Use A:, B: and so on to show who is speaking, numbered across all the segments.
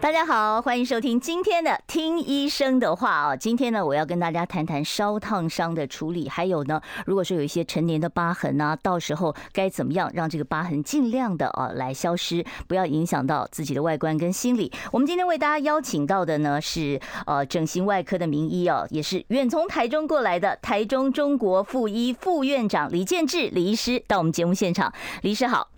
A: 大家好，欢迎收听今天的《听医生的话》啊。今天呢，我要跟大家谈谈烧烫伤的处理，还有呢，如果说有一些陈年的疤痕啊，到时候该怎么样让这个疤痕尽量的啊来消失，不要影响到自己的外观跟心理。我们今天为大家邀请到的呢是呃整形外科的名医哦，也是远从台中过来的台中中国附医副院长李建志李医师到我们节目现场，李医师好。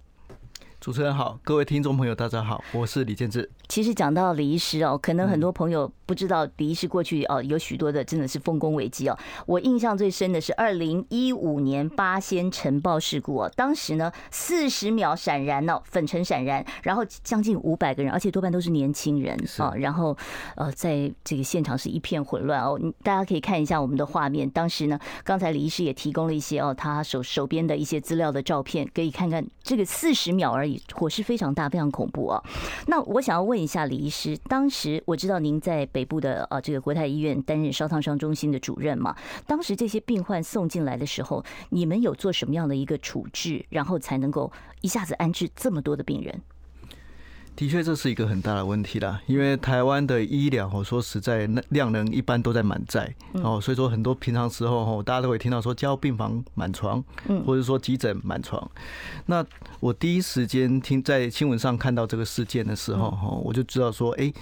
B: 主持人好，各位听众朋友大家好，我是李建志。
A: 其实讲到李医师哦，可能很多朋友不知道李医师过去哦有许多的真的是丰功伟绩哦。我印象最深的是二零一五年八仙尘爆事故哦，当时呢四十秒闪燃哦，粉尘闪燃，然后将近五百个人，而且多半都是年轻人啊。然后呃，在这个现场是一片混乱哦。大家可以看一下我们的画面，当时呢，刚才李医师也提供了一些哦他手手边的一些资料的照片，可以看看这个四十秒而已，火势非常大，非常恐怖哦。那我想要问。问一下李医师，当时我知道您在北部的呃这个国泰医院担任烧烫伤中心的主任嘛？当时这些病患送进来的时候，你们有做什么样的一个处置，然后才能够一下子安置这么多的病人？
B: 的确，这是一个很大的问题啦。因为台湾的医疗，我说实在，那量能一般都在满载哦，所以说很多平常时候哈，大家都会听到说加护病房满床，或者说急诊满床。那我第一时间听在新闻上看到这个事件的时候哈，我就知道说，哎。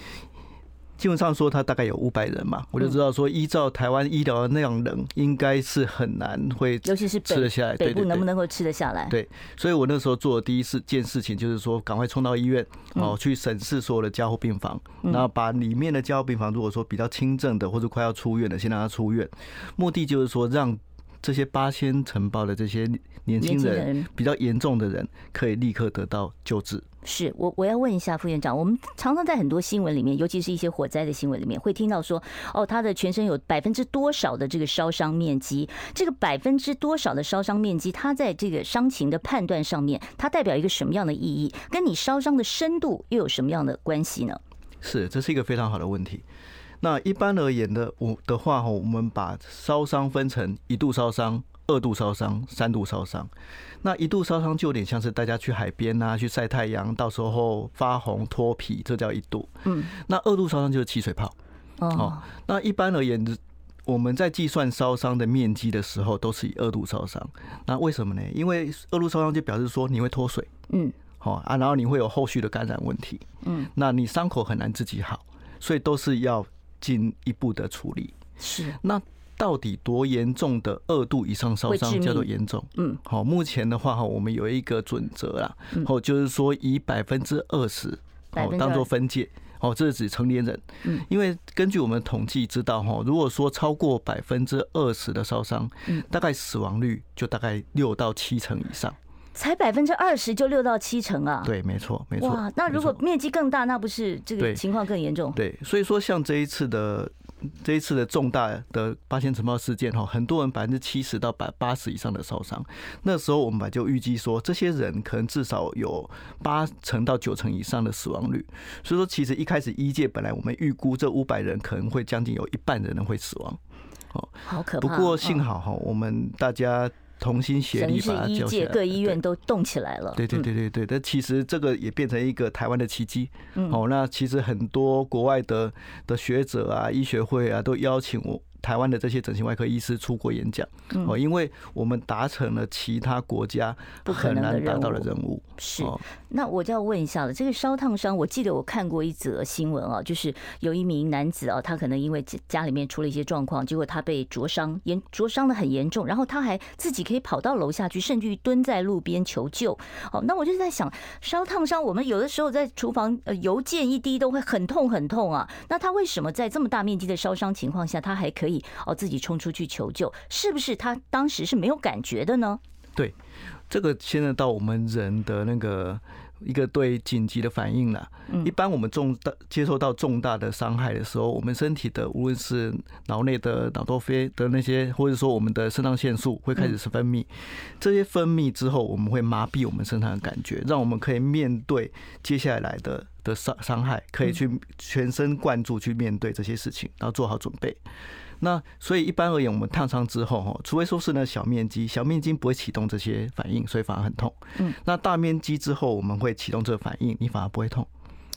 B: 基本上说，他大概有五百人嘛，我就知道说，依照台湾医疗的那样人，应该是很难会，尤其是吃得下来，
A: 北部能不能够吃得下来？
B: 对，所以我那时候做的第一事件事情就是说，赶快冲到医院，哦，去审视所有的加护病房，然后把里面的加护病房，如果说比较轻症的或者快要出院的，先让他出院，目的就是说让。这些八仙承包的这些年轻人，比较严重的人，可以立刻得到救治。
A: 是我，我要问一下副院长，我们常常在很多新闻里面，尤其是一些火灾的新闻里面，会听到说，哦，他的全身有百分之多少的这个烧伤面积？这个百分之多少的烧伤面积，它在这个伤情的判断上面，它代表一个什么样的意义？跟你烧伤的深度又有什么样的关系呢？
B: 是，这是一个非常好的问题。那一般而言的，我的话哈，我们把烧伤分成一度烧伤、二度烧伤、三度烧伤。那一度烧伤就有点像是大家去海边啊，去晒太阳，到时候发红脱皮，这叫一度。嗯。那二度烧伤就是起水泡。哦。那一般而言，我们在计算烧伤的面积的时候，都是以二度烧伤。那为什么呢？因为二度烧伤就表示说你会脱水。嗯。好啊，然后你会有后续的感染问题。嗯。那你伤口很难自己好，所以都是要。进一步的处理
A: 是，
B: 那到底多严重的二度以上烧伤叫做严重？嗯，好，目前的话哈，我们有一个准则啦，哦，就是说以百分之二十哦当做分界，哦，这是指成年人，嗯，因为根据我们统计知道哈，如果说超过百分之二十的烧伤，嗯，大概死亡率就大概六到七成以上。
A: 才百分之二十就六到七成啊？
B: 对，没错，没错。
A: 哇，那如果面积更大，那不是这个情况更严重？
B: 对，所以说像这一次的这一次的重大的八仙尘爆事件哈，很多人百分之七十到百八十以上的烧伤，那时候我们本来就预计说，这些人可能至少有八成到九成以上的死亡率。所以说，其实一开始一届本来我们预估这五百人可能会将近有一半的人会死亡。哦，
A: 好可怕。
B: 不过幸好哈，我们大家。同心协力把它救起来，
A: 各医院都动起来了。
B: 对对对对对，但其实这个也变成一个台湾的奇迹。哦，那其实很多国外的的学者啊、医学会啊，都邀请我。台湾的这些整形外科医师出国演讲，哦，因为我们达成了其他国家不可能达到的任务。
A: 是，那我就要问一下了，这个烧烫伤，我记得我看过一则新闻啊，就是有一名男子啊，他可能因为家里面出了一些状况，结果他被灼伤，严灼伤的很严重，然后他还自己可以跑到楼下去，甚至于蹲在路边求救。哦，那我就在想，烧烫伤，我们有的时候在厨房呃油溅一滴都会很痛很痛啊，那他为什么在这么大面积的烧伤情况下，他还可以？哦，自己冲出去求救，是不是他当时是没有感觉的呢？
B: 对，这个现在到我们人的那个一个对紧急的反应了。一般我们重大接受到重大的伤害的时候，我们身体的无论是脑内的脑多啡的那些，或者说我们的肾上腺素会开始分泌。这些分泌之后，我们会麻痹我们身上的感觉，让我们可以面对接下来的的伤伤害，可以去全神贯注去面对这些事情，然后做好准备。那所以一般而言，我们烫伤之后哈，除非说是那小面积，小面积不会启动这些反应，所以反而很痛。嗯，那大面积之后，我们会启动这个反应，你反而不会痛。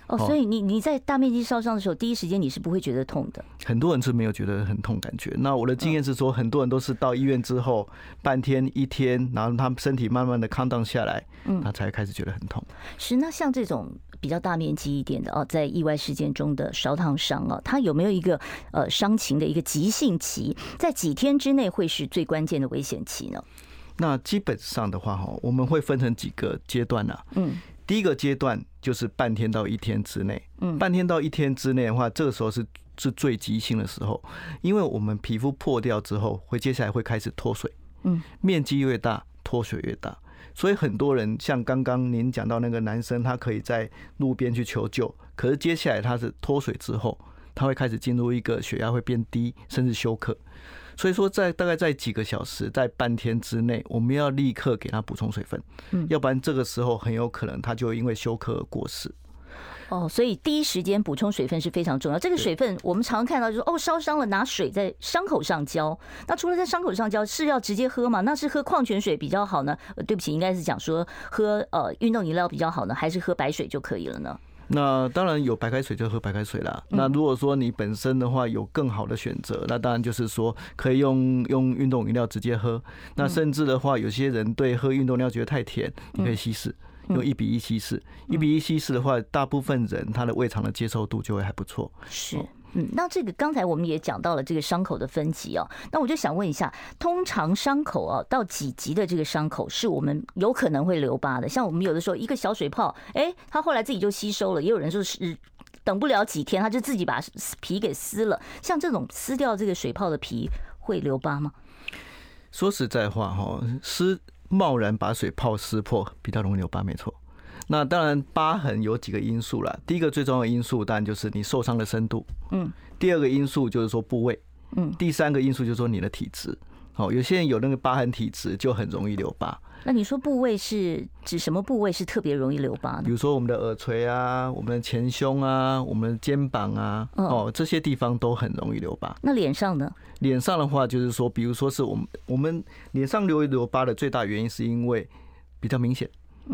A: 哦，所以你你在大面积烧伤的时候，第一时间你是不会觉得痛的。
B: 很多人是没有觉得很痛感觉。那我的经验是说，很多人都是到医院之后半天一天，然后他们身体慢慢的 calm down 下来，嗯，他才开始觉得很痛。
A: 是，那像这种。比较大面积一点的哦，在意外事件中的烧烫伤哦，它有没有一个呃伤情的一个急性期，在几天之内会是最关键的危险期呢？
B: 那基本上的话哈，我们会分成几个阶段呢？嗯，第一个阶段就是半天到一天之内，嗯，半天到一天之内的话，这个时候是是最急性的时候，因为我们皮肤破掉之后，会接下来会开始脱水，嗯，面积越大，脱水越大。所以很多人像刚刚您讲到那个男生，他可以在路边去求救，可是接下来他是脱水之后，他会开始进入一个血压会变低，甚至休克。所以说在大概在几个小时，在半天之内，我们要立刻给他补充水分，嗯，要不然这个时候很有可能他就因为休克而过世。
A: 哦，所以第一时间补充水分是非常重要。这个水分我们常常看到就是哦，烧伤了拿水在伤口上浇。那除了在伤口上浇，是要直接喝吗？那是喝矿泉水比较好呢？对不起，应该是讲说喝呃运动饮料比较好呢，还是喝白水就可以了呢？
B: 那当然有白开水就喝白开水啦。那如果说你本身的话有更好的选择，那当然就是说可以用用运动饮料直接喝。那甚至的话，有些人对喝运动饮料觉得太甜，你可以稀释。用一比一稀释，一比一稀释的话，大部分人他的胃肠的接受度就会还不错。
A: 是，嗯，那这个刚才我们也讲到了这个伤口的分级哦，那我就想问一下，通常伤口啊到几级的这个伤口是我们有可能会留疤的？像我们有的时候一个小水泡，哎，它后来自己就吸收了，也有人说是等不了几天，他就自己把皮给撕了。像这种撕掉这个水泡的皮会留疤吗？
B: 说实在话哈，撕。贸然把水泡撕破，比较容易留疤，没错。那当然，疤痕有几个因素啦。第一个最重要的因素，当然就是你受伤的深度。嗯。第二个因素就是说部位。嗯。第三个因素就是说你的体质。好，有些人有那个疤痕体质，就很容易留疤。
A: 那你说部位是指什么部位是特别容易留疤呢？
B: 比如说我们的耳垂啊，我们的前胸啊，我们的肩膀啊，哦，这些地方都很容易留疤。
A: 那脸上呢？
B: 脸上的话，就是说，比如说是我们我们脸上留一留疤的最大原因，是因为比较明显。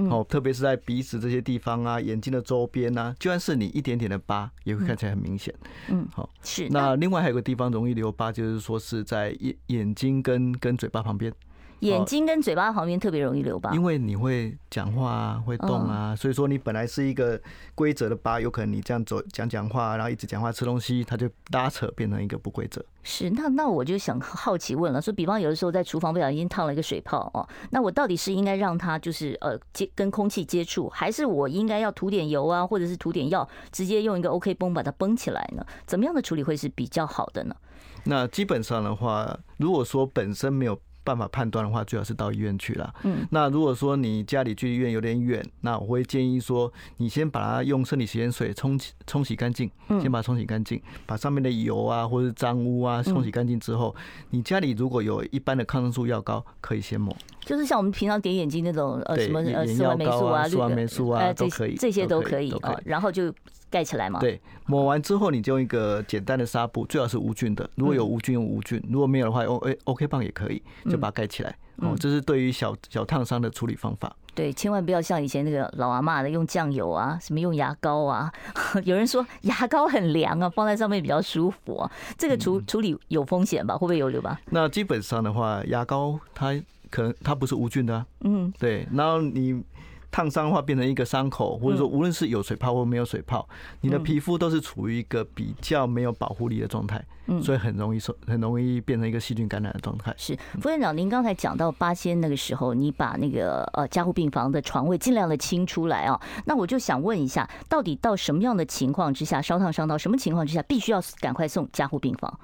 B: 哦，特别是在鼻子这些地方啊，眼睛的周边啊，就算是你一点点的疤，也会看起来很明显。嗯，好，是。那另外还有个地方容易留疤，就是说是在眼眼睛跟跟嘴巴旁边。
A: 眼睛跟嘴巴旁边特别容易留疤，
B: 因为你会讲话啊，会动啊，所以说你本来是一个规则的疤，有可能你这样走讲讲话，然后一直讲话吃东西，它就拉扯变成一个不规则。
A: 是，那那我就想好奇问了，说比方有的时候在厨房不小心烫了一个水泡哦，那我到底是应该让它就是呃接跟空气接触，还是我应该要涂点油啊，或者是涂点药，直接用一个 OK 绷把它绷起来呢？怎么样的处理会是比较好的呢？
B: 那基本上的话，如果说本身没有。办法判断的话，最好是到医院去了。嗯，那如果说你家里距医院有点远，那我会建议说，你先把它用生理食盐水冲洗冲洗干净，先把它冲洗干净，把上面的油啊或者是脏污啊冲洗干净之后，你家里如果有一般的抗生素药膏，可以先抹。
A: 就是像我们平常点眼睛那种呃什么呃四环霉素啊、
B: 四环霉素啊都可以，
A: 这些都可以啊，然后就。盖起来吗？
B: 对，抹完之后你就用一个简单的纱布，最好是无菌的。如果有无菌用无菌，如果没有的话用 O OK 棒也可以，就把它盖起来。哦，这是对于小小烫伤的处理方法。
A: 对，千万不要像以前那个老阿妈的用酱油啊，什么用牙膏啊。有人说牙膏很凉啊，放在上面比较舒服啊。这个处处理有风险吧？会不会有留疤？
B: 那基本上的话，牙膏它可能它不是无菌的。嗯，对。然后你。烫伤的话变成一个伤口，或者说无论是有水泡或没有水泡，你的皮肤都是处于一个比较没有保护力的状态，所以很容易受，很容易变成一个细菌感染的状态。
A: 是副院长，您刚才讲到八仙那个时候，你把那个呃加护病房的床位尽量的清出来啊，那我就想问一下，到底到什么样的情况之下烧烫伤到什么情况之下必须要赶快送加护病房？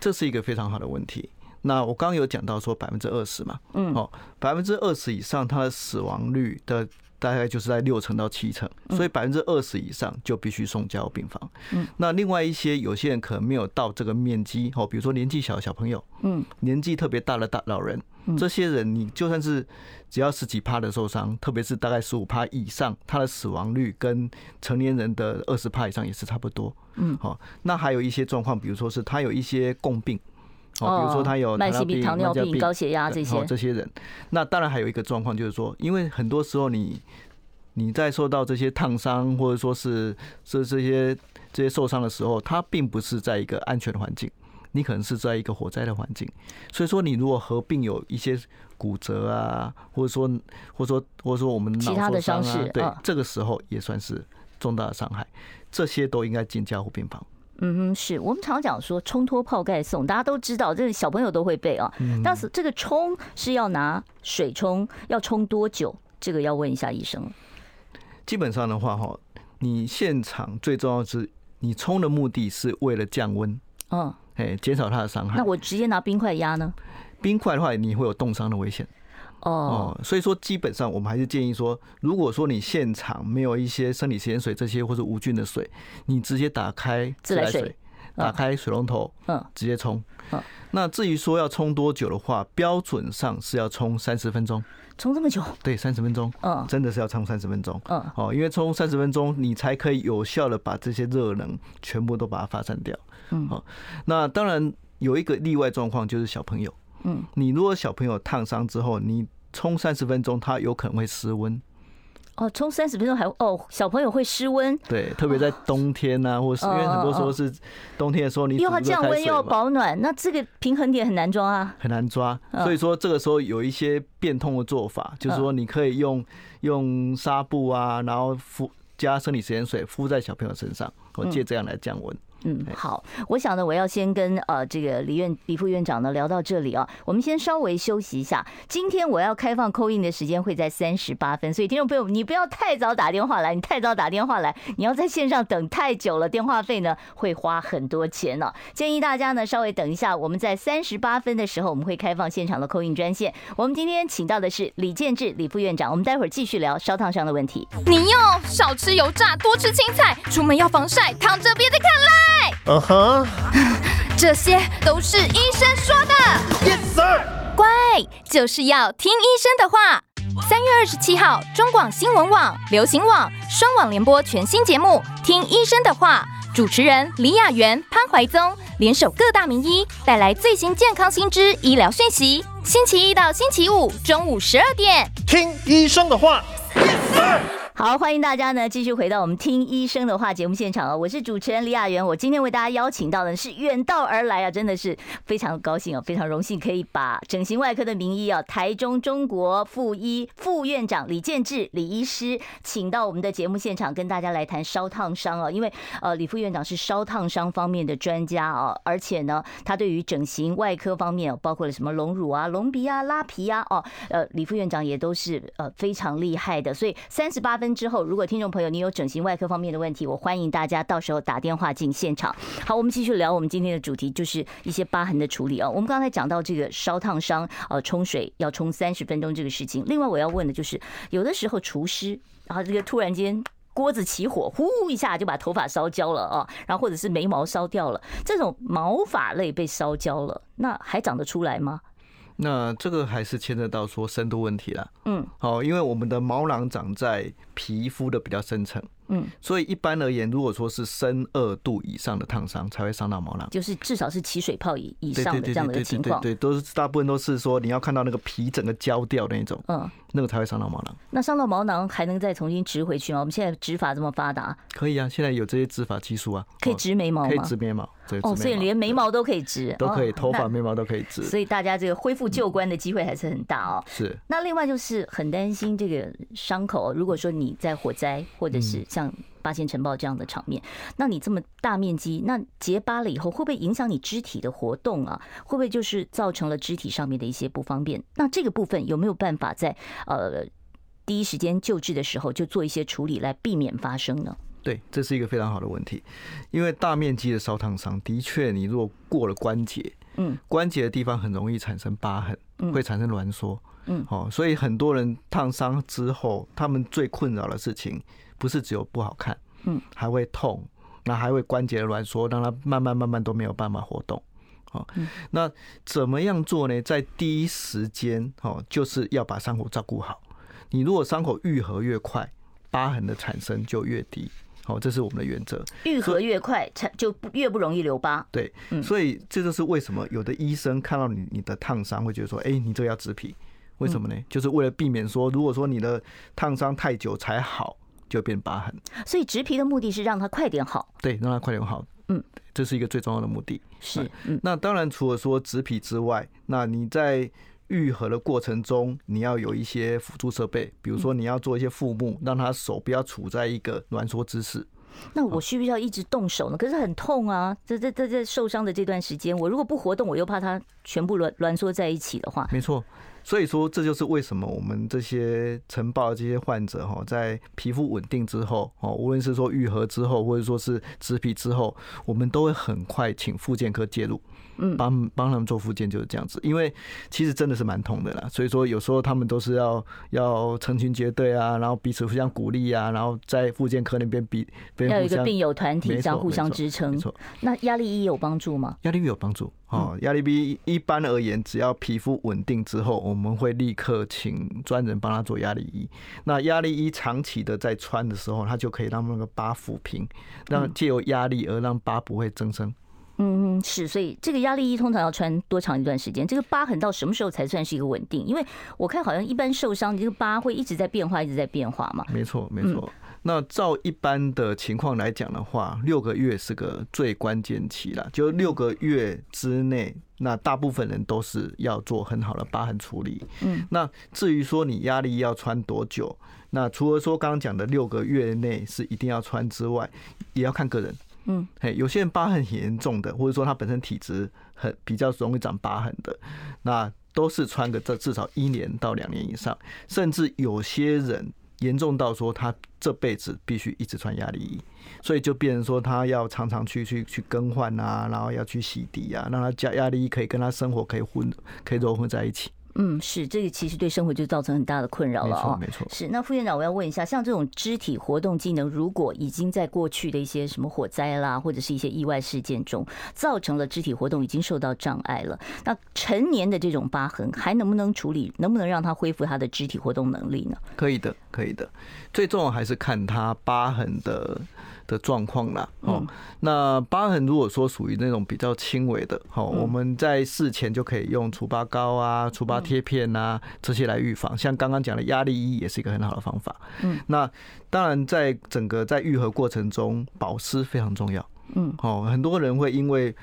B: 这是一个非常好的问题。那我刚刚有讲到说百分之二十嘛，嗯，哦，百分之二十以上它的死亡率的。大概就是在六成到七成，所以百分之二十以上就必须送加护病房。嗯，那另外一些有些人可能没有到这个面积哦，比如说年纪小的小朋友，嗯，年纪特别大的大老人，这些人你就算是只要十几趴的受伤，特别是大概十五趴以上，他的死亡率跟成年人的二十趴以上也是差不多。嗯，好，那还有一些状况，比如说是他有一些共病。哦，比如说他有
A: 慢性病、糖尿病、高血压这些，
B: 这些人，那当然还有一个状况，就是说，因为很多时候你你在受到这些烫伤，或者说是这这些这些受伤的时候，他并不是在一个安全的环境，你可能是在一个火灾的环境，所以说你如果合并有一些骨折啊，或者说或者说或者说我们脑受伤啊，对，这个时候也算是重大的伤害，这些都应该进加护病房。
A: 嗯哼，是我们常讲说冲脱泡盖送，大家都知道，这个小朋友都会背啊。但是这个冲是要拿水冲，要冲多久？这个要问一下医生。
B: 基本上的话，哈，你现场最重要的是你冲的目的是为了降温，嗯，哎，减少它的伤害。
A: 那我直接拿冰块压呢？
B: 冰块的话，你会有冻伤的危险。哦，所以说基本上我们还是建议说，如果说你现场没有一些生理食盐水这些或者无菌的水，你直接打开自来水，打开水龙头，嗯，直接冲。那至于说要冲多久的话，标准上是要冲三十分钟。
A: 冲这么久？
B: 对，三十分钟。嗯，真的是要冲三十分钟。嗯，哦，因为冲三十分钟，你才可以有效的把这些热能全部都把它发散掉。嗯，好，那当然有一个例外状况，就是小朋友。嗯，你如果小朋友烫伤之后，你冲三十分钟，他有可能会失温。
A: 哦，冲三十分钟还哦，小朋友会失温。
B: 对，特别在冬天呐、啊，或是因为很多时候是冬天的时候，你
A: 又要降温又要保暖，那这个平衡点很难抓啊，
B: 很难抓。所以说这个时候有一些变通的做法，就是说你可以用用纱布啊，然后敷加生理食盐水敷在小朋友身上，我借这样来降温。
A: 嗯，好，我想呢，我要先跟呃这个李院李副院长呢聊到这里啊，我们先稍微休息一下。今天我要开放 call in 的时间会在三十八分，所以听众朋友，你不要太早打电话来，你太早打电话来，你要在线上等太久了，电话费呢会花很多钱呢。建议大家呢稍微等一下，我们在三十八分的时候我们会开放现场的 call in 专线。我们今天请到的是李建志李副院长，我们待会儿继续聊烧烫伤的问题。
C: 你要少吃油炸，多吃青菜，出门要防晒，躺着别再看来。嗯哼，这些都是医生说的。Yes sir，乖，就是要听医生的话。三月二十七号，中广新闻网、流行网双网联播全新节目《听医生的话》，主持人李雅媛、潘怀宗联手各大名医，带来最新健康新知、医疗讯息。星期一到星期五中午十二点，
D: 听医生的话。Yes sir
A: 好，欢迎大家呢继续回到我们听医生的话节目现场啊！我是主持人李雅媛，我今天为大家邀请到的是远道而来啊，真的是非常高兴啊，非常荣幸可以把整形外科的名医啊，台中中国附医副院长李建志李医师请到我们的节目现场，跟大家来谈烧烫伤啊。因为呃，李副院长是烧烫伤方面的专家啊，而且呢，他对于整形外科方面，包括了什么隆乳啊、隆鼻啊、拉皮啊，哦，呃，李副院长也都是呃非常厉害的。所以三十八。分之后，如果听众朋友你有整形外科方面的问题，我欢迎大家到时候打电话进现场。好，我们继续聊我们今天的主题，就是一些疤痕的处理啊。我们刚才讲到这个烧烫伤，呃，冲水要冲三十分钟这个事情。另外我要问的就是，有的时候厨师，然后这个突然间锅子起火，呼一下就把头发烧焦了啊，然后或者是眉毛烧掉了，这种毛发类被烧焦了，那还长得出来吗？
B: 那这个还是牵扯到说深度问题了。嗯，好，因为我们的毛囊长在皮肤的比较深层。嗯，所以一般而言，如果说是深二度以上的烫伤，才会伤到毛囊，
A: 就是至少是起水泡以以上的这样的情况。
B: 对，都是大部分都是说你要看到那个皮整个焦掉的那种，嗯，那个才会伤到毛囊。
A: 那伤到毛囊还能再重新植回去吗？我们现在植发这么发达，
B: 可以啊，现在有这些植发技术啊，
A: 可以植眉毛吗？
B: 可以植眉毛，
A: 哦，所以连眉毛都可以植，
B: 都可以，头发、眉毛都可以植。
A: 所以大家这个恢复旧观的机会还是很大哦。
B: 是。
A: 那另外就是很担心这个伤口，如果说你在火灾或者是像。八仙尘爆这样的场面，那你这么大面积，那结疤了以后会不会影响你肢体的活动啊？会不会就是造成了肢体上面的一些不方便？那这个部分有没有办法在呃第一时间救治的时候就做一些处理来避免发生呢？
B: 对，这是一个非常好的问题，因为大面积的烧烫伤的确，你如果过了关节，嗯，关节的地方很容易产生疤痕，会产生挛缩。
A: 嗯，
B: 哦，所以很多人烫伤之后，他们最困扰的事情不是只有不好看，
A: 嗯，
B: 还会痛，那还会关节挛缩，让它慢慢慢慢都没有办法活动。哦，那怎么样做呢？在第一时间，哦，就是要把伤口照顾好。你如果伤口愈合越快，疤痕的产生就越低。好，这是我们的原则。
A: 愈合越快，才就越不容易留疤。
B: 对，所以这就是为什么有的医生看到你你的烫伤，会觉得说：“哎，你这个要植皮。”为什么呢？就是为了避免说，如果说你的烫伤太久才好，就变疤痕。
A: 所以植皮的目的是让它快点好。
B: 对，让它快点好。嗯，这是一个最重要的目的。
A: 是。
B: 那当然，除了说植皮之外，那你在愈合的过程中，你要有一些辅助设备，比如说你要做一些腹木，让他手不要处在一个挛缩姿势。
A: 那我需不需要一直动手呢？可是很痛啊！这这这这受伤的这段时间，我如果不活动，我又怕它全部挛挛缩在一起的话。
B: 没错。所以说，这就是为什么我们这些晨报的这些患者哈，在皮肤稳定之后哦，无论是说愈合之后，或者说是植皮之后，我们都会很快请复健科介入，嗯，帮帮他们做复健就是这样子。因为其实真的是蛮痛的啦，所以说有时候他们都是要要成群结队啊，然后彼此互相鼓励啊，然后在复健科那边比
A: 要有一个病友团体这样互相支
B: 撑。
A: 那压力一有帮助吗？
B: 压力衣有帮助。哦，压力衣一般而言，只要皮肤稳定之后，我们会立刻请专人帮他做压力衣。那压力衣长期的在穿的时候，它就可以让那个疤抚平，让借由压力而让疤不会增生。
A: 嗯嗯，是，所以这个压力衣通常要穿多长一段时间？这个疤痕到什么时候才算是一个稳定？因为我看好像一般受伤，这个疤会一直在变化，一直在变化嘛。
B: 没错，没错。那照一般的情况来讲的话，六个月是个最关键期了。就六个月之内，那大部分人都是要做很好的疤痕处理。嗯，那至于说你压力要穿多久，那除了说刚刚讲的六个月内是一定要穿之外，也要看个人。嗯，嘿，有些人疤痕很严重的，或者说他本身体质很比较容易长疤痕的，那都是穿个这至少一年到两年以上，甚至有些人。严重到说他这辈子必须一直穿压力衣，所以就变成说他要常常去去去更换啊，然后要去洗涤啊，让他加压力衣可以跟他生活可以混可以融合在一起。
A: 嗯，是这个其实对生活就造成很大的困扰了啊。
B: 没错，没错。
A: 是那副院长，我要问一下，像这种肢体活动技能，如果已经在过去的一些什么火灾啦，或者是一些意外事件中，造成了肢体活动已经受到障碍了，那成年的这种疤痕还能不能处理？能不能让他恢复他的肢体活动能力呢？
B: 可以的，可以的。最重要还是看他疤痕的。的状况啦，哦，那疤痕如果说属于那种比较轻微的，好，我们在事前就可以用除疤膏啊、除疤贴片啊这些来预防。像刚刚讲的压力衣也是一个很好的方法。嗯，那当然在整个在愈合过程中，保湿非常重要。嗯，哦，很多人会因为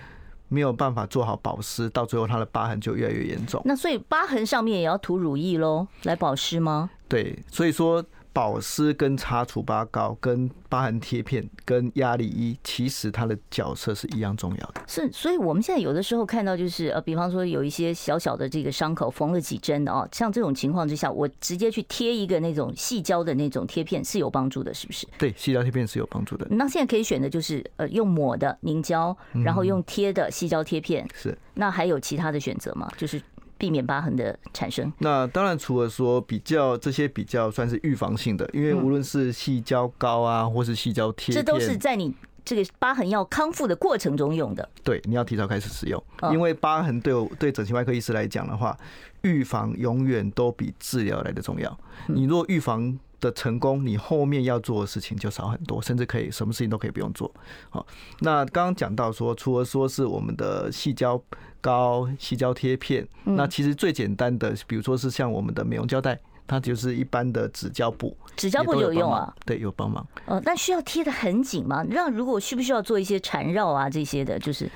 B: 没有办法做好保湿，到最后他的疤痕就越来越严重。
A: 那所以疤痕上面也要涂乳液喽，来保湿吗？
B: 对，所以说。保湿跟擦除疤膏、跟疤痕贴片、跟压力衣，其实它的角色是一样重要的。
A: 是，所以我们现在有的时候看到，就是呃，比方说有一些小小的这个伤口缝了几针的哦，像这种情况之下，我直接去贴一个那种细胶的那种贴片是有帮助的，是不是？
B: 对，细胶贴片是有帮助的。
A: 那现在可以选的就是呃，用抹的凝胶，然后用贴的细胶贴片。
B: 是。
A: 那还有其他的选择吗？就是。避免疤痕的产生。
B: 那当然，除了说比较这些比较算是预防性的，因为无论是细胶膏啊，或是细胶贴，
A: 这都是在你这个疤痕要康复的过程中用的。
B: 对，你要提早开始使用，因为疤痕对我对整形外科医师来讲的话，预防永远都比治疗来的重要。你若预防的成功，你后面要做的事情就少很多，甚至可以什么事情都可以不用做。好，那刚刚讲到说，除了说是我们的细胶。膏、矽胶贴片，那其实最简单的，比如说是像我们的美容胶带，它就是一般的纸胶布。
A: 纸胶布有用啊？
B: 对，有帮忙。
A: 呃，那需要贴的很紧吗？让如果需不需要做一些缠绕啊这些的，就是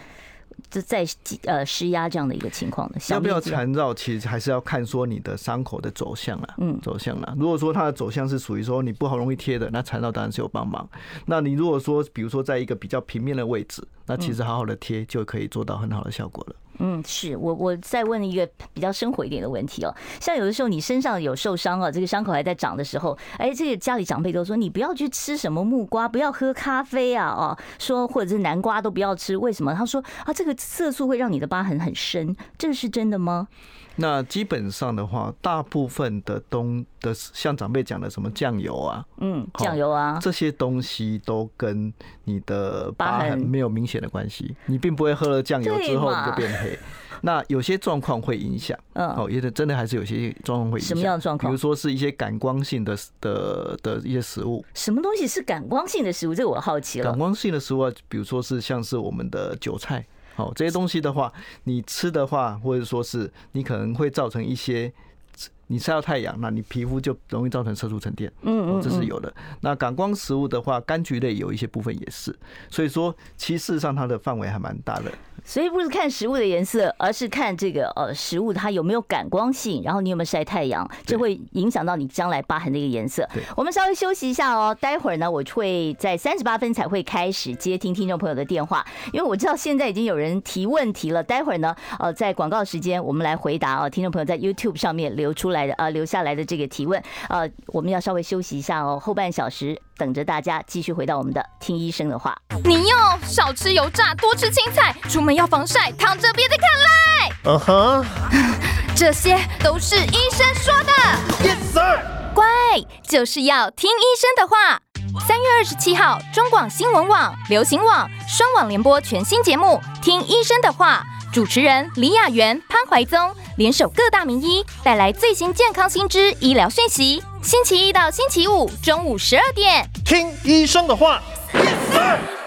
A: 这在呃施压这样的一个情况呢？
B: 要不要缠绕？其实还是要看说你的伤口的走向啦。嗯，走向啦。如果说它的走向是属于说你不好容易贴的，那缠绕当然是有帮忙。那你如果说比如说在一个比较平面的位置。那其实好好的贴就可以做到很好的效果了。
A: 嗯，是我我再问一个比较生活一点的问题哦，像有的时候你身上有受伤啊，这个伤口还在长的时候，哎，这个家里长辈都说你不要去吃什么木瓜，不要喝咖啡啊，哦，说或者是南瓜都不要吃，为什么？他说啊，这个色素会让你的疤痕很深，这个是真的吗？
B: 那基本上的话，大部分的东的像长辈讲的什么酱油啊，
A: 嗯，酱油啊，
B: 这些东西都跟你的疤痕没有明显的关系。你并不会喝了酱油之后你就变黑。那有些状况会影响，嗯，哦，也得真的还是有些状况会影响。
A: 什么样的状况？
B: 比如说是一些感光性的的的一些食物。
A: 什么东西是感光性的食物？这个我好奇了。
B: 感光性的食物，啊比如说是像是我们的韭菜。好，这些东西的话，你吃的话，或者说是你可能会造成一些，你晒到太阳，那你皮肤就容易造成色素沉淀。嗯嗯，这是有的。那感光食物的话，柑橘类有一些部分也是。所以说，其实上它的范围还蛮大的。
A: 所以不是看食物的颜色，而是看这个呃食物它有没有感光性，然后你有没有晒太阳，这会影响到你将来疤痕的一个颜色。我们稍微休息一下哦，待会儿呢，我会在三十八分才会开始接听听众朋友的电话，因为我知道现在已经有人提问题了。待会儿呢，呃，在广告时间我们来回答哦，听众朋友在 YouTube 上面留出来的呃留下来的这个提问，呃，我们要稍微休息一下哦，后半小时。等着大家继续回到我们的听医生的话。
C: 你哟，少吃油炸，多吃青菜，出门要防晒，躺着别再看赖。嗯哼，这些都是医生说的。Yes sir。乖，就是要听医生的话。三月二十七号，中广新闻网、流行网双网联播全新节目《听医生的话》。主持人李雅媛、潘怀宗联手各大名医，带来最新健康新知、医疗讯息。星期一到星期五中午十二点，
D: 听医生的话。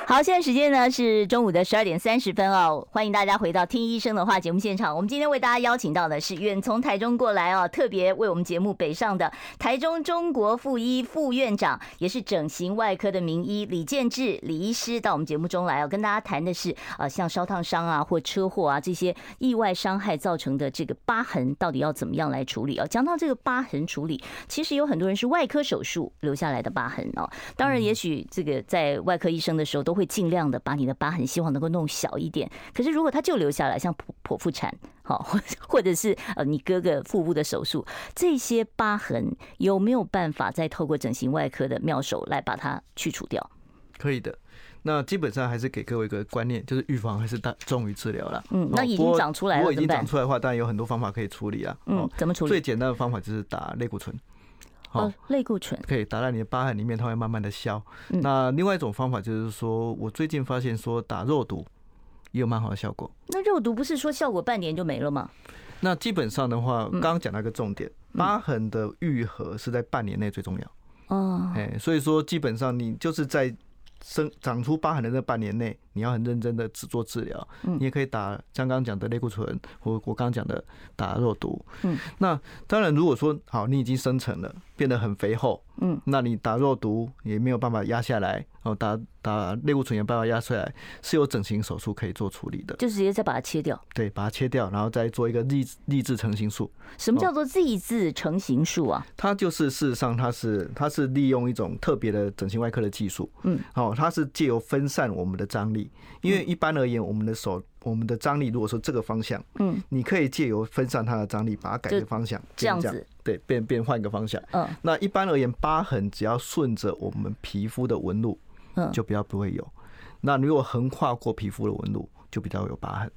A: 好，现在时间呢是中午的十二点三十分哦，欢迎大家回到听医生的话节目现场。我们今天为大家邀请到的是远从台中过来哦，特别为我们节目北上的台中中国附医副院长，也是整形外科的名医李建志李医师到我们节目中来哦，跟大家谈的是呃像烧烫伤啊或车祸啊这些意外伤害造成的这个疤痕，到底要怎么样来处理哦？讲到这个疤痕处理，其实有很多人是外科手术留下来的疤痕哦，当然也许这个在外科医生的时候都。会尽量的把你的疤痕，希望能够弄小一点。可是如果它就留下来，像剖剖腹产，好，或者是呃你哥哥腹部的手术，这些疤痕有没有办法再透过整形外科的妙手来把它去除掉？
B: 可以的。那基本上还是给各位一个观念，就是预防还是大重于治疗了。
A: 嗯，那已经长出来了，
B: 如果已经长出来的话，当然有很多方法可以处理啊。
A: 嗯，怎么处理？
B: 最简单的方法就是打类固醇。
A: 哦，类固醇
B: 可以打在你的疤痕里面，它会慢慢的消。那另外一种方法就是说，我最近发现说打肉毒也有蛮好的效果。
A: 那肉毒不是说效果半年就没了吗？
B: 那基本上的话，刚刚讲到一个重点，疤痕的愈合是在半年内最重要。哦，哎，所以说基本上你就是在生长出疤痕的那半年内。你要很认真的只做治疗，嗯你也可以打像刚刚讲的类固醇，或我刚刚讲的打肉毒。嗯，那当然，如果说好，你已经生成了，变得很肥厚，嗯，那你打肉毒也没有办法压下来，哦，打打类固醇也没办法压出来，是有整形手术可以做处理的，
A: 就直接再把它切掉。
B: 对，把它切掉，然后再做一个 Z Z 字成型术。
A: 什么叫做 Z 字成型术啊？
B: 它就是事实上它是它是利用一种特别的整形外科的技术，嗯，哦，它是借由分散我们的张力。因为一般而言，我们的手、我们的张力，如果说这个方向，嗯，你可以借由分散它的张力，把它改个方向，
A: 这样子，
B: 对，变变换一个方向。嗯，那一般而言，疤痕只要顺着我们皮肤的纹路，嗯，就比较不会有。那如果横跨过皮肤的纹路，就比较有疤痕。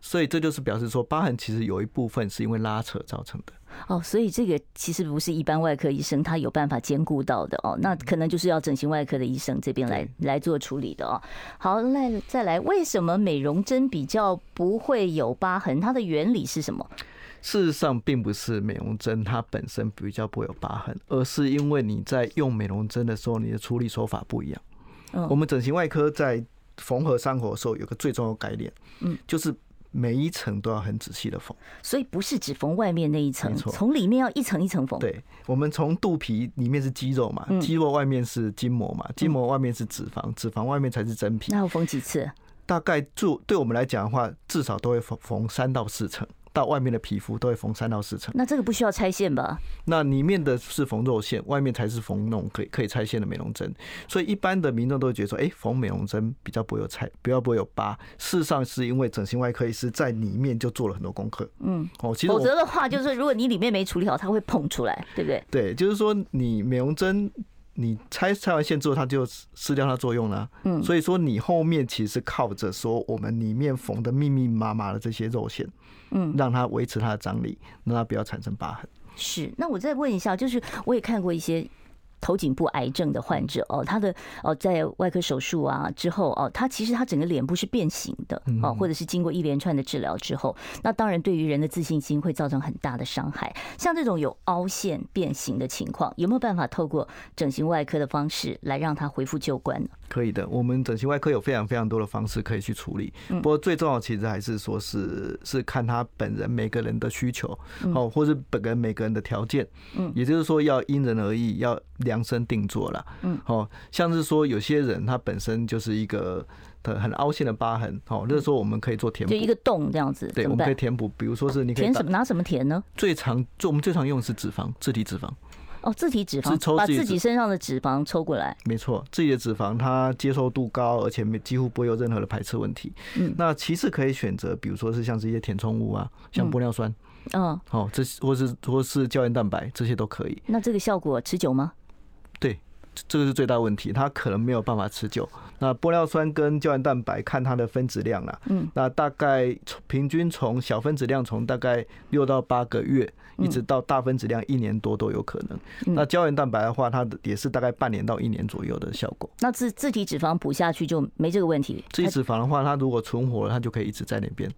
B: 所以这就是表示说，疤痕其实有一部分是因为拉扯造成的。
A: 哦，所以这个其实不是一般外科医生他有办法兼顾到的哦，那可能就是要整形外科的医生这边来来做处理的哦。好，来再来，为什么美容针比较不会有疤痕？它的原理是什么？
B: 事实上，并不是美容针它本身比较不会有疤痕，而是因为你在用美容针的时候，你的处理手法不一样。嗯，我们整形外科在缝合伤口的时候，有个最重要的概念，嗯，就是。每一层都要很仔细的缝，
A: 所以不是只缝外面那一层，从里面要一层一层缝。
B: 对，我们从肚皮里面是肌肉嘛，肌肉外面是筋膜嘛，筋膜外面是脂肪，脂肪外面才是真皮。
A: 那要缝几次？
B: 大概做对我们来讲的话，至少都会缝缝三到四层。到外面的皮肤都会缝三到四层。
A: 那这个不需要拆线吧？
B: 那里面的是缝肉线，外面才是缝那种可以可以拆线的美容针。所以一般的民众都会觉得说，哎，缝美容针比较不会有拆，比较不会有疤。事实上是因为整形外科医师在里面就做了很多功课。嗯，哦，其实
A: 否则的话，就是如果你里面没处理好，它会碰出来，对不对？
B: 对，就是说你美容针。你拆拆完线之后，它就失掉它作用了。嗯，所以说你后面其实是靠着说我们里面缝的密密麻麻的这些肉线，嗯，让它维持它的张力，让它不要产生疤痕。
A: 是，那我再问一下，就是我也看过一些。头颈部癌症的患者哦，他的哦在外科手术啊之后哦，他其实他整个脸部是变形的哦，或者是经过一连串的治疗之后，那当然对于人的自信心会造成很大的伤害。像这种有凹陷变形的情况，有没有办法透过整形外科的方式来让他恢复旧观呢？
B: 可以的，我们整形外科有非常非常多的方式可以去处理。不过最重要其实还是说是是看他本人每个人的需求哦，或是本人每个人的条件。嗯，也就是说要因人而异，要量身定做了。嗯，哦，像是说有些人他本身就是一个很凹陷的疤痕，哦，那时候我们可以做填补，
A: 就一个洞这样子。
B: 对，我们可以填补，比如说是你可以
A: 填什么？拿什么填呢？
B: 最常做我们最常用的是脂肪，自体脂肪。
A: 哦，自体脂肪，把自己身上的脂肪抽过来。
B: 没错，自己的脂肪它接受度高，而且没几乎不会有任何的排斥问题。嗯，那其次可以选择，比如说是像这些填充物啊，像玻尿酸，嗯，哦，这或是或是胶原蛋白，这些都可以。
A: 那这个效果持久吗？
B: 对。这个是最大问题，它可能没有办法持久。那玻尿酸跟胶原蛋白看它的分子量啦，嗯，那大概平均从小分子量从大概六到八个月，一直到大分子量一年多都有可能。那胶原蛋白的话，它也是大概半年到一年左右的效果。
A: 那自自体脂肪补下去就没这个问题。
B: 自体脂肪的话，它如果存活了，它就可以一直在那边。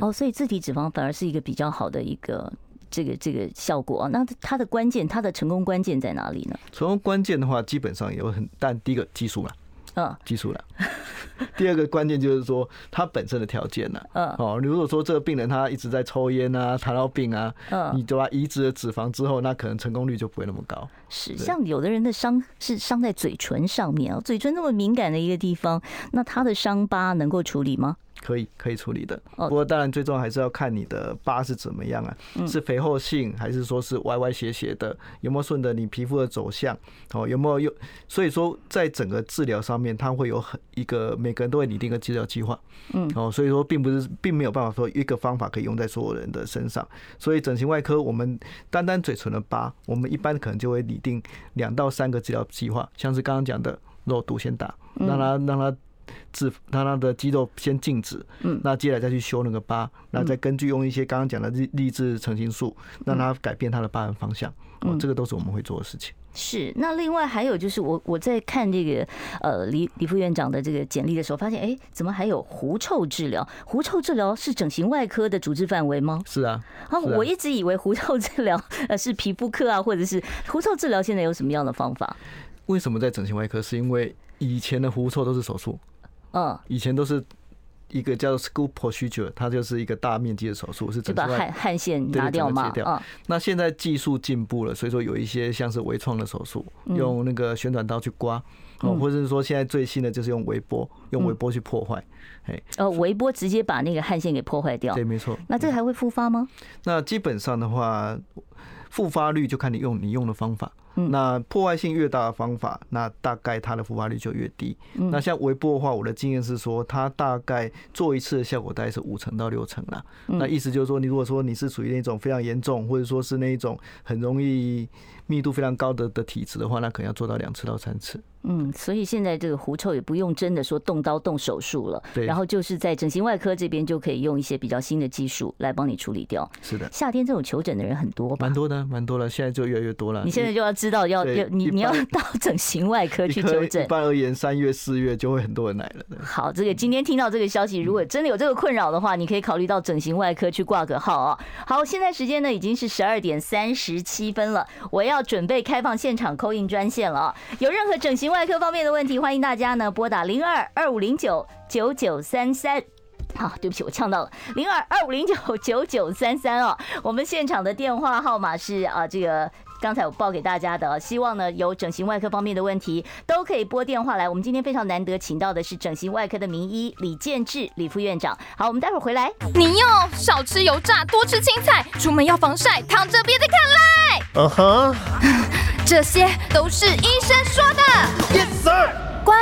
A: 哦，所以自体脂肪反而是一个比较好的一个。这个这个效果，那它的关键，它的成功关键在哪里呢？
B: 成功关键的话，基本上有很，但第一个技术了，嗯，技术了。第二个关键就是说，它本身的条件了，嗯，哦，如果说这个病人他一直在抽烟啊、糖尿病啊，嗯，你把他移植了脂肪之后，那可能成功率就不会那么高。
A: 是，像有的人的伤是伤在嘴唇上面哦，嘴唇那么敏感的一个地方，那他的伤疤能够处理吗？
B: 可以可以处理的，不过当然最重要还是要看你的疤是怎么样啊，是肥厚性还是说是歪歪斜斜的，有没有顺着你皮肤的走向，哦，有没有有？所以说在整个治疗上面，它会有很一个每个人都会拟定一个治疗计划，嗯，哦，所以说并不是并没有办法说一个方法可以用在所有人的身上，所以整形外科我们单单嘴唇的疤，我们一般可能就会拟定两到三个治疗计划，像是刚刚讲的肉毒先打，让它让它。治让他的肌肉先静止，嗯，那接下来再去修那个疤，那再根据用一些刚刚讲的励励志成型术，让他改变他的疤痕方向，哦，这个都是我们会做的事情。
A: 是，那另外还有就是我我在看这个呃李李副院长的这个简历的时候，发现哎，怎么还有狐臭治疗？狐臭治疗是整形外科的主治范围吗？
B: 是啊，
A: 啊，我一直以为狐臭治疗呃是皮肤科啊，或者是狐臭治疗现在有什么样的方法？
B: 为什么在整形外科？是因为以前的狐臭都是手术。嗯，以前都是一个叫做 scoop procedure，它就是一个大面积的手术，是就把
A: 汗汗腺拿掉嘛？
B: 嗯，那现在技术进步了，所以说有一些像是微创的手术，用那个旋转刀去刮，哦，或者是说现在最新的就是用微波，用微波去破坏，哎，呃，
A: 微波直接把那个汗腺给破坏掉，
B: 对，没错。
A: 那这个还会复发吗？
B: 那基本上的话，复发率就看你用你用的方法。那破坏性越大的方法，那大概它的复发率就越低。那像微波的话，我的经验是说，它大概做一次的效果大概是五成到六成啦。那意思就是说，你如果说你是属于那种非常严重，或者说是那一种很容易密度非常高的的体质的话，那可能要做到两次到三次。
A: 嗯，所以现在这个狐臭也不用真的说动刀动手术了，
B: 对，
A: 然后就是在整形外科这边就可以用一些比较新的技术来帮你处理掉。
B: 是的，
A: 夏天这种求诊的人很多吧？
B: 蛮多的，蛮多了，现在就越来越多了。
A: 你现在就要知道要要你你要到整形外科去求诊。
B: 一般而言，三月四月就会很多人来了。
A: 好，这个今天听到这个消息，如果真的有这个困扰的话，你可以考虑到整形外科去挂个号啊。好，现在时间呢已经是十二点三十七分了，我要准备开放现场扣印专线了。有任何整形外科方面的问题。欢迎大家呢拨打零二二五零九九九三三，好，对不起，我呛到了零二二五零九九九三三哦。我们现场的电话号码是啊，这个刚才我报给大家的，希望呢有整形外科方面的问题都可以拨电话来。我们今天非常难得请到的是整形外科的名医李建志李副院长。好，我们待会儿回来。
C: 你要少吃油炸，多吃青菜，出门要防晒，躺着别再看赖。嗯哼，这些都是医生说的。Yes sir，乖，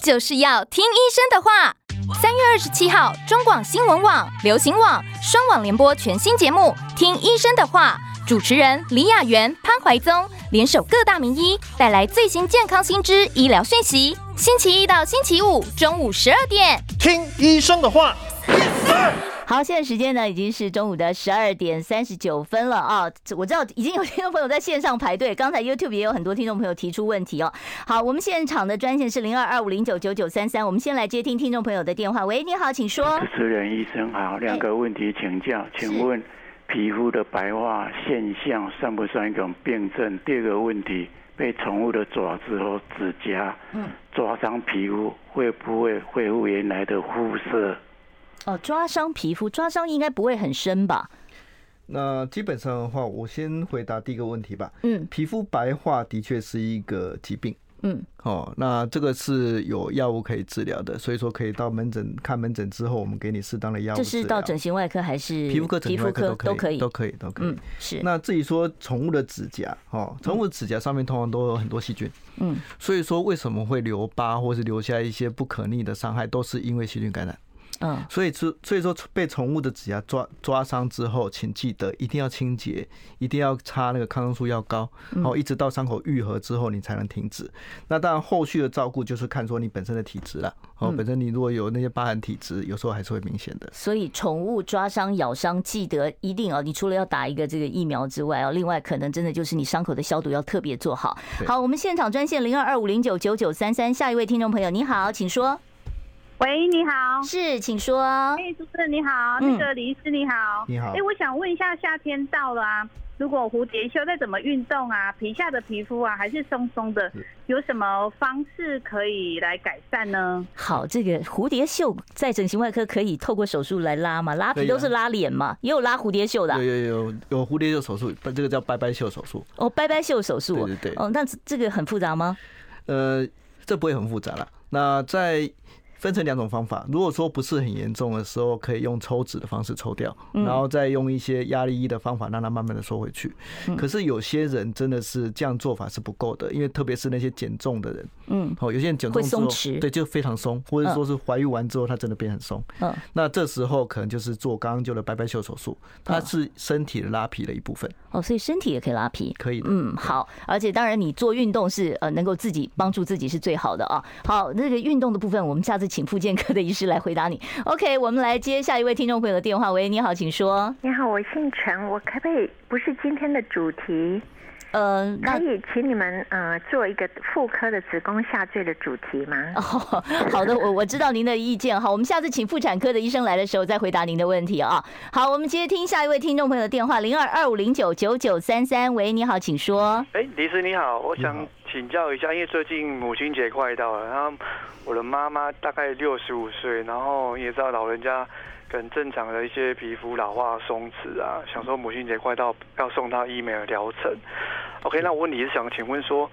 C: 就是要听医生的话。三月二十七号，中广新闻网、流行网双网联播全新节目《听医生的话》，主持人李雅媛、潘怀宗联手各大名医，带来最新健康新知、医疗讯息。星期一到星期五中午十二点，
D: 听医生的话。
A: 好，现在时间呢已经是中午的十二点三十九分了啊！我知道已经有听众朋友在线上排队，刚才 YouTube 也有很多听众朋友提出问题哦。好，我们现场的专线是零二二五零九九九三三，我们先来接听听众朋友的电话。喂，你好，请说。
E: 主持人医生好，两个问题请教，请问皮肤的白化现象算不算一种病症？第二个问题，被宠物的爪子或指甲抓伤皮肤，会不会恢复原来的肤色？
A: 哦，抓伤皮肤，抓伤应该不会很深吧？
B: 那基本上的话，我先回答第一个问题吧。
A: 嗯，
B: 皮肤白化的确是一个疾病。
A: 嗯，
B: 哦，那这个是有药物可以治疗的，所以说可以到门诊看门诊之后，我们给你适当的药物。
A: 这是到整形外科还是
B: 皮肤科、整形外科
A: 都可以，
B: 都可以，都可以。
A: 嗯，是。
B: 那至于说宠物的指甲，哦，宠物的指甲上面通常都有很多细菌。
A: 嗯，
B: 所以说为什么会留疤或是留下一些不可逆的伤害，都是因为细菌感染。
A: 嗯，
B: 所以所所以说被宠物的指甲抓抓伤之后，请记得一定要清洁，一定要擦那个抗生素药膏，然后，一直到伤口愈合之后，你才能停止。那当然后续的照顾就是看说你本身的体质了，哦，本身你如果有那些疤痕体质，有时候还是会明显的。
A: 所以宠物抓伤咬伤，记得一定哦，你除了要打一个这个疫苗之外哦，另外可能真的就是你伤口的消毒要特别做好。好，我们现场专线零二二五零九九九三三，下一位听众朋友你好，请说。
F: 喂，你好，
A: 是，请说。
F: 哎，主持人你好，那个李医师你好，
B: 你好。
F: 哎，我想问一下，夏天到了啊，如果蝴蝶袖再怎么运动啊，皮下的皮肤啊还是松松的，有什么方式可以来改善呢？
A: 好，这个蝴蝶袖在整形外科可以透过手术来拉嘛？拉皮都是拉脸嘛，也有拉蝴蝶袖的。
B: 有有有有蝴蝶袖手术，这个叫拜拜袖手术。
A: 哦，拜拜袖手术，
B: 对对对。
A: 哦，那这个很复杂吗？
B: 呃，这不会很复杂了。那在分成两种方法，如果说不是很严重的时候，可以用抽脂的方式抽掉，然后再用一些压力衣的方法让它慢慢的收回去。可是有些人真的是这样做法是不够的，因为特别是那些减重的人，嗯，哦，有些人减重之后，对，就非常松，或者说是怀孕完之后，他真的变很松。嗯，那这时候可能就是做刚刚就的拜拜袖手术，它是身体的拉皮的一部分。
A: 哦，所以身体也可以拉皮，
B: 可以的。
A: 嗯，好，而且当然你做运动是呃能够自己帮助自己是最好的啊。好，那个运动的部分，我们下次请复健科的医师来回答你。OK，我们来接下一位听众朋友的电话。喂，你好，请说。
G: 你好，我姓陈，我可不可以不是今天的主题？
A: 呃，
G: 可以请你们呃做一个妇科的子宫下坠的主题吗？
A: 哦，好的，我我知道您的意见。好，我们下次请妇产科的医生来的时候再回答您的问题啊。好，我们接听下一位听众朋友的电话，零二二五零九九九三三。喂，你好，请说。
H: 哎，李师你好，我想请教一下，因为最近母亲节快到了，然后我的妈妈大概六十五岁，然后也知道老人家很正常的一些皮肤老化松弛啊，想说母亲节快到，要送她医美的疗程。OK，那我问你是想请问说，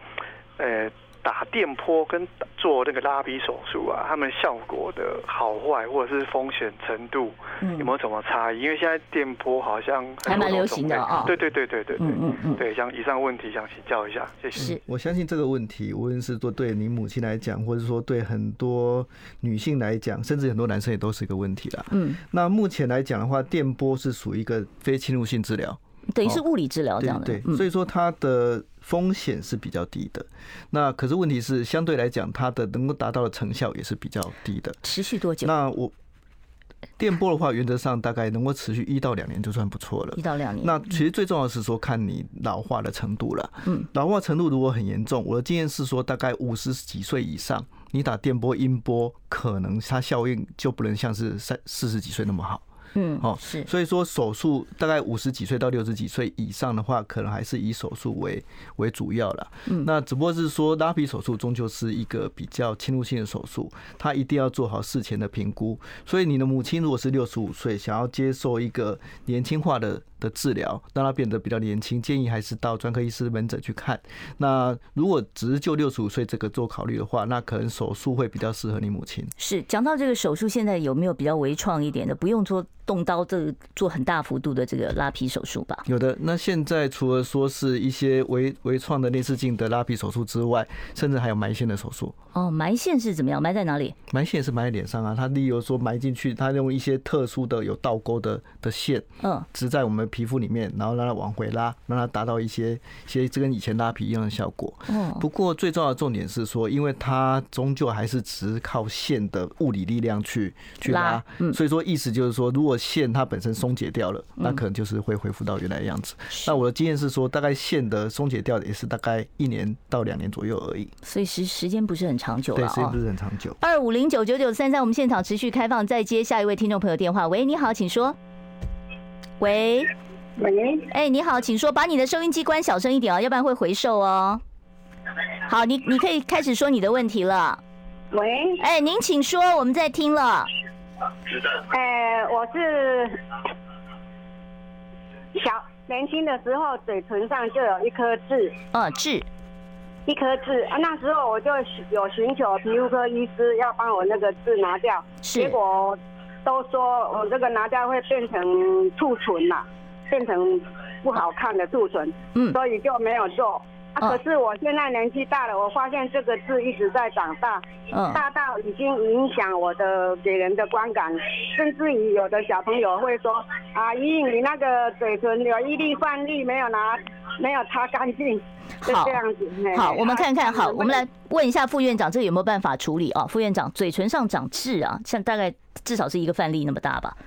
H: 呃，打电波跟做那个拉皮手术啊，他们效果的好坏或者是风险程度有没有什么差异？因为现在电波好像
A: 还蛮流行的啊。
H: 对对对对对对，
A: 嗯嗯嗯，
H: 对，像以上问题想请教一下，谢
A: 谢。
B: 我相信这个问题，无论是说对你母亲来讲，或者说对很多女性来讲，甚至很多男生也都是一个问题啦。
A: 嗯，
B: 那目前来讲的话，电波是属于一个非侵入性治疗。
A: 等于是物理治疗这样的，
B: 对，所以说它的风险是比较低的。那可是问题是，相对来讲，它的能够达到的成效也是比较低的。
A: 持续多久？
B: 那我电波的话，原则上大概能够持续一到两年就算不错了。
A: 一到两年。
B: 那其实最重要的是说，看你老化的程度了。
A: 嗯，
B: 老化程度如果很严重，我的经验是说，大概五十几岁以上，你打电波、音波，可能它效应就不能像是三四十几岁那么好。
A: 嗯，
B: 哦，
A: 是，
B: 所以说手术大概五十几岁到六十几岁以上的话，可能还是以手术为为主要了。
A: 嗯，
B: 那只不过是说拉皮手术终究是一个比较侵入性的手术，它一定要做好事前的评估。所以你的母亲如果是六十五岁，想要接受一个年轻化的的治疗，让他变得比较年轻，建议还是到专科医师门诊去看。那如果只是就六十五岁这个做考虑的话，那可能手术会比较适合你母亲。
A: 是讲到这个手术，现在有没有比较微创一点的，不用做动刀，这个做很大幅度的这个拉皮手术吧？
B: 有的。那现在除了说是一些微微创的内视镜的拉皮手术之外，甚至还有埋线的手术。
A: 哦，埋线是怎么样？埋在哪里？
B: 埋线是埋在脸上啊，他例如说埋进去，它用一些特殊的有倒钩的的线，嗯，植在我们皮肤里面，然后让它往回拉，让它达到一些一些这跟以前拉皮一样的效果。嗯，不过最重要的重点是说，因为它终究还是只靠线的物理力量去去拉，嗯，所以说意思就是说，如果线它本身松解掉了，那可能就是会恢复到原来的样子。那我的经验是说，大概线的松解掉的也是大概一年到两年左右而已，
A: 所以时时间不是很长久了。
B: 对，时间不是很长久。
A: 二五零九九九三三，我们现场持续开放，再接下一位听众朋友电话。喂，你好，请说。喂，
I: 喂，
A: 哎，你好，请说，把你的收音机关小声一点哦，要不然会回授哦。好，你你可以开始说你的问题了。
I: 喂，
A: 哎，您请说，我们在听了。
I: 哎，我是小年轻的时候，嘴唇上就有一颗痣。
A: 嗯，痣。
I: 一颗痣啊，那时候我就有寻求皮肤科医师要帮我那个痣拿掉，结果都说我这个拿掉会变成兔唇呐，变成不好看的兔唇，嗯，所以就没有做。啊，可是我现在年纪大了，我发现这个痣一直在长大，大到已经影响我的给人的观感，甚至于有的小朋友会说：“阿姨，你那个嘴唇有一粒饭粒没有拿，没有擦干净。”
A: 好，这样子。好，我们看看，好，我们来问一下副院长，这个有没有办法处理啊？副院长，嘴唇上长痣啊，像大概至少是一个饭粒那么大吧？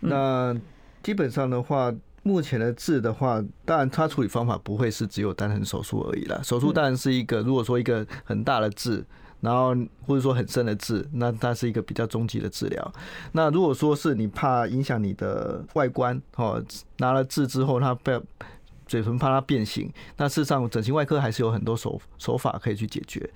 B: 那基本上的话。目前的痣的话，当然它处理方法不会是只有单纯手术而已啦。手术当然是一个，如果说一个很大的痣，然后或者说很深的痣，那它是一个比较终极的治疗。那如果说是你怕影响你的外观，哦，拿了痣之后它被嘴唇怕它变形，那事实上整形外科还是有很多手手法可以去解决。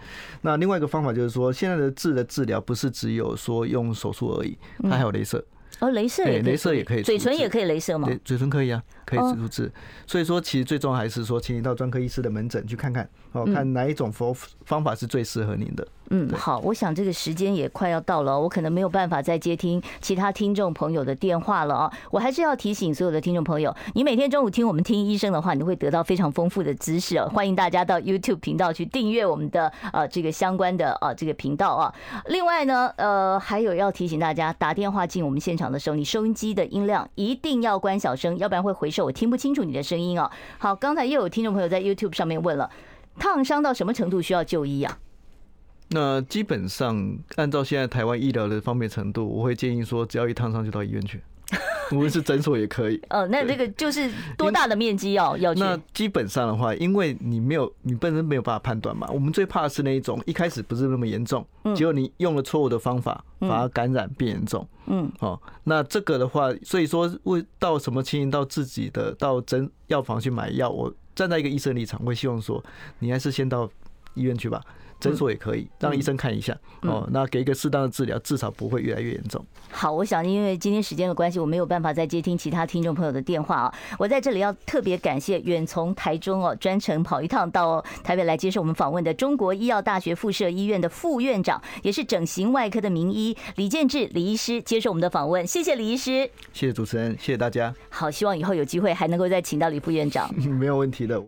B: 那另外一个方法就是说，现在的治的治疗不是只有说用手术而已，它还有镭射。
A: 哦，镭射也，镭射也可以，嘴唇也可以镭射吗？
B: 对，嘴唇可以啊，可以植入痣。所以说，其实最重要还是说，请你到专科医师的门诊去看看，哦，看哪一种方方法是最适合您的。
A: 嗯，好，我想这个时间也快要到了，我可能没有办法再接听其他听众朋友的电话了啊！我还是要提醒所有的听众朋友，你每天中午听我们听医生的话，你会得到非常丰富的知识啊！欢迎大家到 YouTube 频道去订阅我们的呃这个相关的啊这个频道啊。另外呢，呃，还有要提醒大家，打电话进我们现场的时候，你收音机的音量一定要关小声，要不然会回我听不清楚你的声音哦。好，刚才又有听众朋友在 YouTube 上面问了，烫伤到什么程度需要就医啊？
B: 那基本上，按照现在台湾医疗的方便程度，我会建议说，只要一烫伤就到医院去，无论是诊所也可以。
A: 哦，那这个就是多大的面积要要去？
B: 那基本上的话，因为你没有，你本身没有办法判断嘛。我们最怕的是那一种一开始不是那么严重，结果你用了错误的方法，反而感染变严重。嗯，哦，那这个的话，所以说，为到什么情形到自己的到诊药房去买药，我站在一个医生立场，会希望说，你还是先到医院去吧。诊所也可以让医生看一下哦，那给一个适当的治疗，至少不会越来越严重。
A: 好，我想因为今天时间的关系，我没有办法再接听其他听众朋友的电话啊。我在这里要特别感谢远从台中哦，专程跑一趟到台北来接受我们访问的中国医药大学附设医院的副院长，也是整形外科的名医李建志李医师接受我们的访问。谢谢李医师，
B: 谢谢主持人，谢谢大家。
A: 好，希望以后有机会还能够再请到李副院长。
B: 没有问题的。